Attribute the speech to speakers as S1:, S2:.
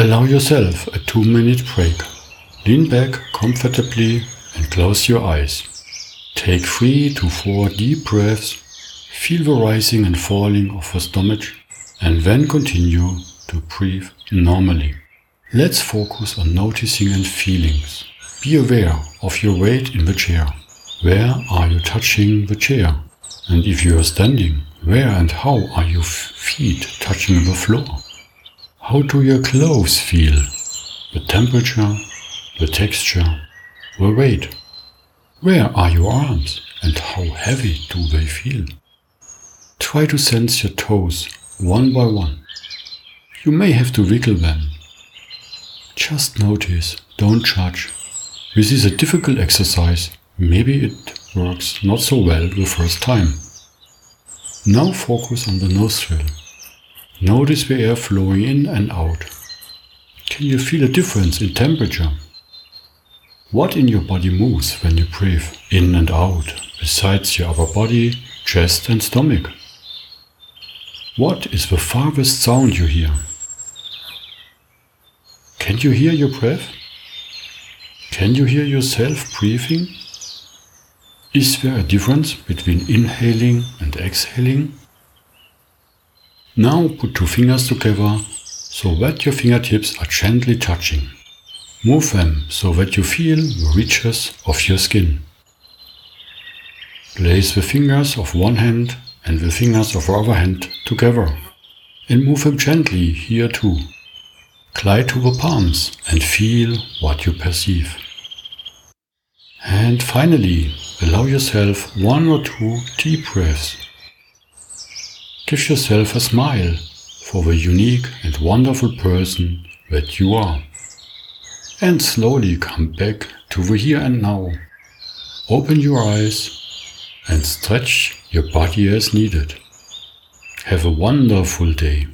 S1: Allow yourself a two minute break. Lean back comfortably and close your eyes. Take three to four deep breaths. Feel the rising and falling of your stomach and then continue to breathe normally. Let's focus on noticing and feelings. Be aware of your weight in the chair. Where are you touching the chair? And if you are standing, where and how are your feet touching the floor? How do your clothes feel? The temperature, the texture, the weight. Where are your arms and how heavy do they feel? Try to sense your toes one by one. You may have to wiggle them. Just notice, don't judge. This is a difficult exercise. Maybe it works not so well the first time. Now focus on the nostril. Notice the air flowing in and out. Can you feel a difference in temperature? What in your body moves when you breathe in and out, besides your upper body, chest and stomach? What is the farthest sound you hear? Can you hear your breath? Can you hear yourself breathing? Is there a difference between inhaling and exhaling? Now put two fingers together so that your fingertips are gently touching. Move them so that you feel the reaches of your skin. Place the fingers of one hand and the fingers of the other hand together and move them gently here too. Glide to the palms and feel what you perceive. And finally, allow yourself one or two deep breaths. Give yourself a smile for the unique and wonderful person that you are. And slowly come back to the here and now. Open your eyes and stretch your body as needed. Have a wonderful day.